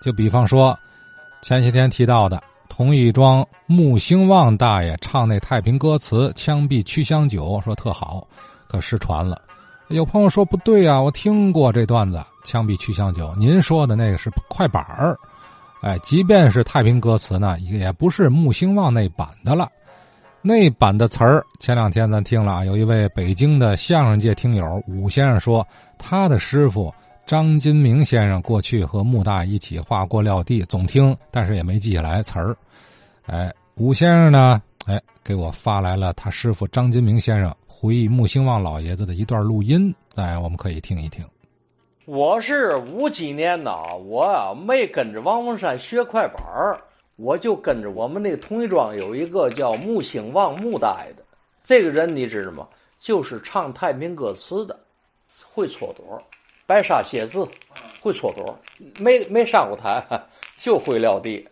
就比方说，前些天提到的同一庄穆兴旺大爷唱那太平歌词《枪毙曲香酒》，说特好，可失传了。有朋友说不对啊，我听过这段子《枪毙曲香酒》，您说的那个是快板儿。哎，即便是太平歌词呢，也不是穆兴旺那版的了。那版的词儿，前两天咱听了啊，有一位北京的相声界听友武先生说，他的师傅。张金明先生过去和穆大一起画过撂地，总听，但是也没记下来词儿。哎，武先生呢？哎，给我发来了他师傅张金明先生回忆穆兴旺老爷子的一段录音。哎，我们可以听一听。我是五几年的，我没跟着王文山学快板我就跟着我们那同义庄有一个叫穆兴旺穆大爷的，这个人你知道吗？就是唱太平歌词的，会搓朵。白沙写字，会搓朵，没没上过台，就会撂地。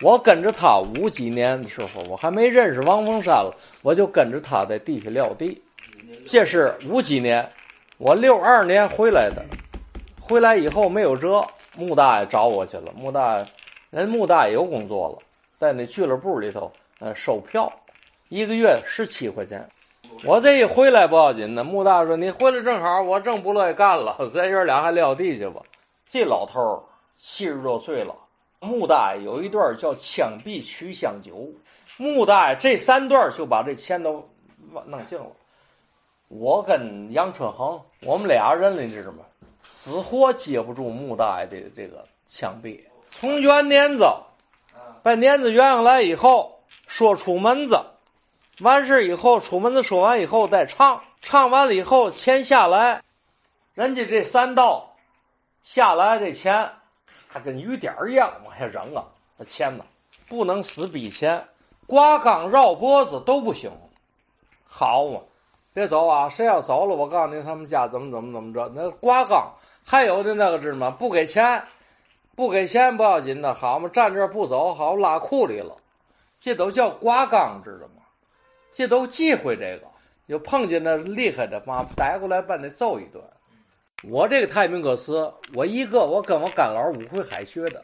我跟着他五几年的时候，我还没认识王凤山了，我就跟着他在地下撂地。这是五几年，我六二年回来的。回来以后没有辙，穆大爷找我去了。穆大爷，人穆大爷有工作了，在那俱乐部里头，呃，收票，一个月十七块钱。我这一回来不要紧的，穆大说：“你回来正好，我正不乐意干了，咱爷俩还撂地去吧。”这老头儿七十多岁了，穆大爷有一段叫《枪毙曲香酒》，穆大爷这三段就把这钱都弄净了。我跟杨春恒，我们俩人你知道吗？死活接不住穆大爷的这个枪毙。从圆年子，把年子圆上来以后，说出门子。完事以后，出门子说完以后再唱，唱完了以后钱下来，人家这三道下来这钱，还跟雨点一样往下扔啊！那钱呢，不能死逼钱，挂缸绕脖子都不行。好嘛，别走啊！谁要走了，我告诉你，他们家怎么怎么怎么着？那挂缸还有的那个知道吗？不给钱，不给钱不要紧的，好嘛，站这不走，好拉库里了，这都叫挂缸，知道吗？这都忌讳这个，就碰见那厉害的，妈逮过来把你揍一顿。我这个太平歌词，我一个我跟我干老五会海学的，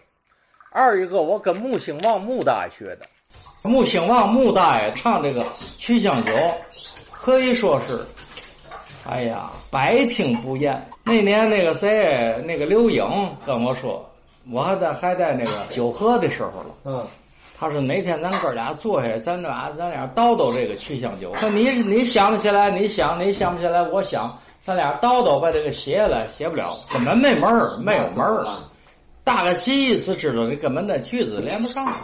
二一个我跟穆兴旺穆大爷学的。穆兴旺穆大爷唱这个《曲香酒》，可以说是，哎呀，百听不厌。那年那个谁，那个刘颖跟我说，我还在还在那个九河的时候了。嗯。他说哪天咱哥俩坐下，咱俩咱俩叨叨这个曲香酒。说你你想得起来，你想你想不起来，我想咱俩叨叨把这个写下来，写不了，根本没门儿，没有门儿了。大概其意思知道，你根本那句子连不上。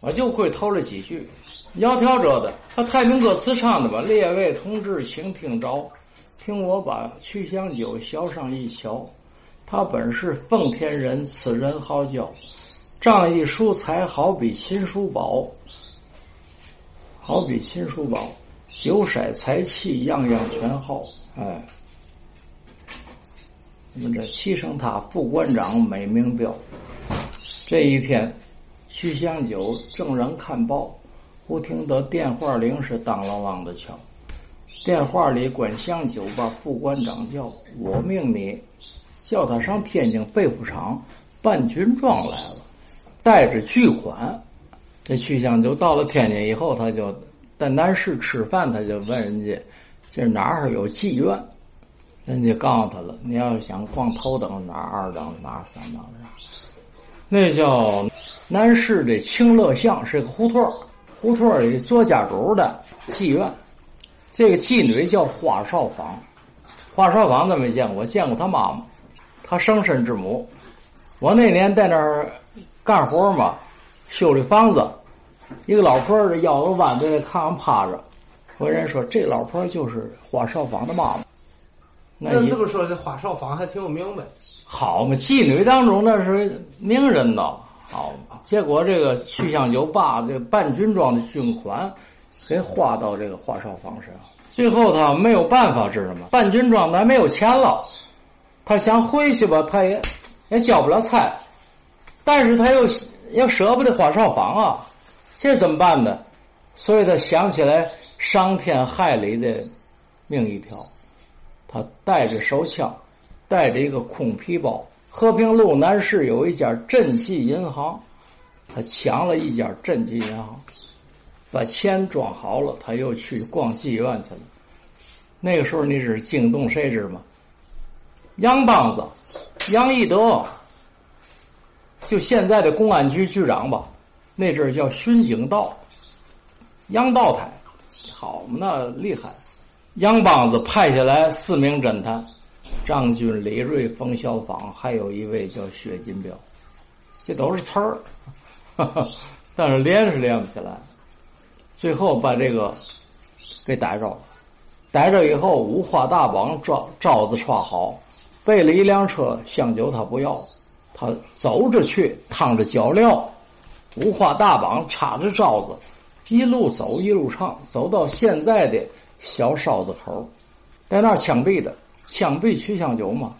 我就会头了几句，窈窕者的，他太平歌词唱的吧？列位同志，请听着，听我把曲香酒小上一瞧。他本是奉天人，此人好教。仗义疏财，好比秦叔宝，好比秦叔宝，酒色财气样样全好。哎，我们这七声他副馆长美名标。这一天，徐香酒正然看报，忽听得电话铃是当啷啷的敲。电话里管香酒把副馆长叫，我命你叫他上天津被服厂办军装来了。带着巨款，这曲香就到了天津以后，他就在南市吃饭，他就问人家：“这哪儿有妓院？”人家告诉他了：“你要想逛头等哪二等哪三等啥？那叫南市的清乐巷，是个胡同胡同里做家主的妓院。这个妓女叫花少芳，花少芳咱没见过，见过他妈妈，他生身之母。我那年在那儿。”干活嘛，修理房子，一个老婆儿腰子弯在那炕上趴着，我人说这老婆就是花少芳的妈妈。那这么说，这花少芳还挺有名呗？好嘛，妓女当中那是名人呐。好嘛，结果这个曲香酒把这办军装的军款给花到这个花少芳身上，最后他没有办法，知道吗？办军装他没有钱了，他想回去吧，他也也交不了差。但是他又又舍不得花少房啊，这怎么办呢？所以他想起来伤天害理的命一条，他带着手枪，带着一个空皮包和平路南市有一家赈济银行，他抢了一家赈济银行，把钱装好了，他又去逛妓院去了。那个时候你是惊动谁知吗？杨梆子、杨义德，就现在的公安局局长吧，那阵儿叫巡警道，杨道台，好嘛，那厉害。杨梆子派下来四名侦探，张军、李瑞、冯小芳，还有一位叫薛金彪，这都是词儿，但是连是连不起来。最后把这个给逮着了。逮着以后，五花大绑，招招子穿好，备了一辆车，香酒他不要，他走着去，趟着脚镣，五花大绑，插着招子，一路走一路唱，走到现在的小哨子口，在那儿枪毙的，枪毙曲香酒嘛。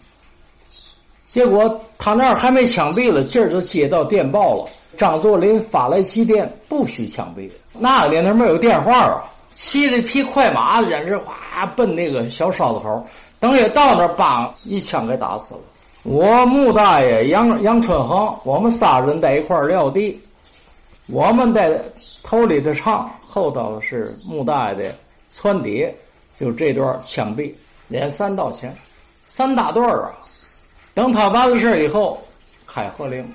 结果他那儿还没枪毙了，今儿就接到电报了，张作霖发来急电，不许枪毙。那个年头没有电话啊。骑着匹快马，简直哗奔那个小哨子口。等也到那儿，梆一枪给打死了。我穆大爷杨杨春恒，我们仨人在一块撂地。我们在头里的唱，后头是穆大爷的船底，就这段枪毙，连三道钱，三大段啊。等他完了事以后，开合令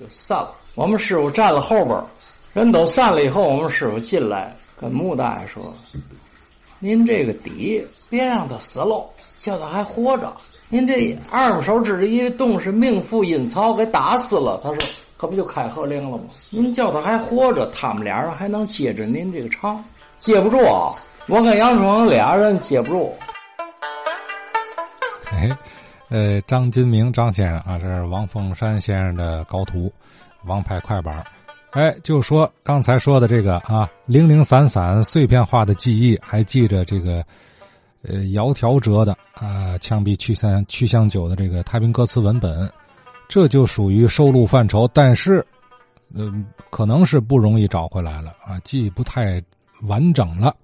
就散了。我们师傅站了后边，人都散了以后，我们师傅进来。跟穆大爷说：“您这个底别让他死喽，叫他还活着。您这二手指一动是命妇阴曹给打死了。”他说：“可不就开合令了吗？您叫他还活着，他们俩人还能接着您这个唱，接不住啊！我跟杨春俩人接不住。”哎，呃，张金明张先生啊，这是王凤山先生的高徒，王牌快板。哎，就说刚才说的这个啊，零零散散、碎片化的记忆，还记着这个，呃，窈窕折的啊，枪毙曲三曲香九的这个太平歌词文本，这就属于收录范畴，但是，嗯，可能是不容易找回来了啊，记不太完整了。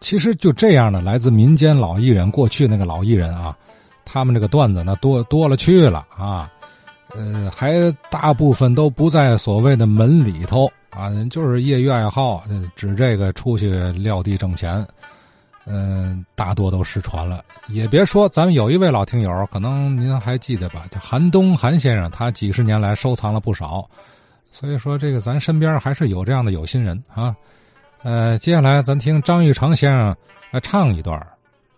其实就这样的，来自民间老艺人，过去那个老艺人啊，他们这个段子那多多了去了啊。呃，还大部分都不在所谓的门里头啊，就是业余爱好，指这个出去撂地挣钱。嗯，大多都失传了。也别说，咱们有一位老听友，可能您还记得吧？叫韩东韩先生，他几十年来收藏了不少。所以说，这个咱身边还是有这样的有心人啊。呃，接下来咱听张玉成先生来唱一段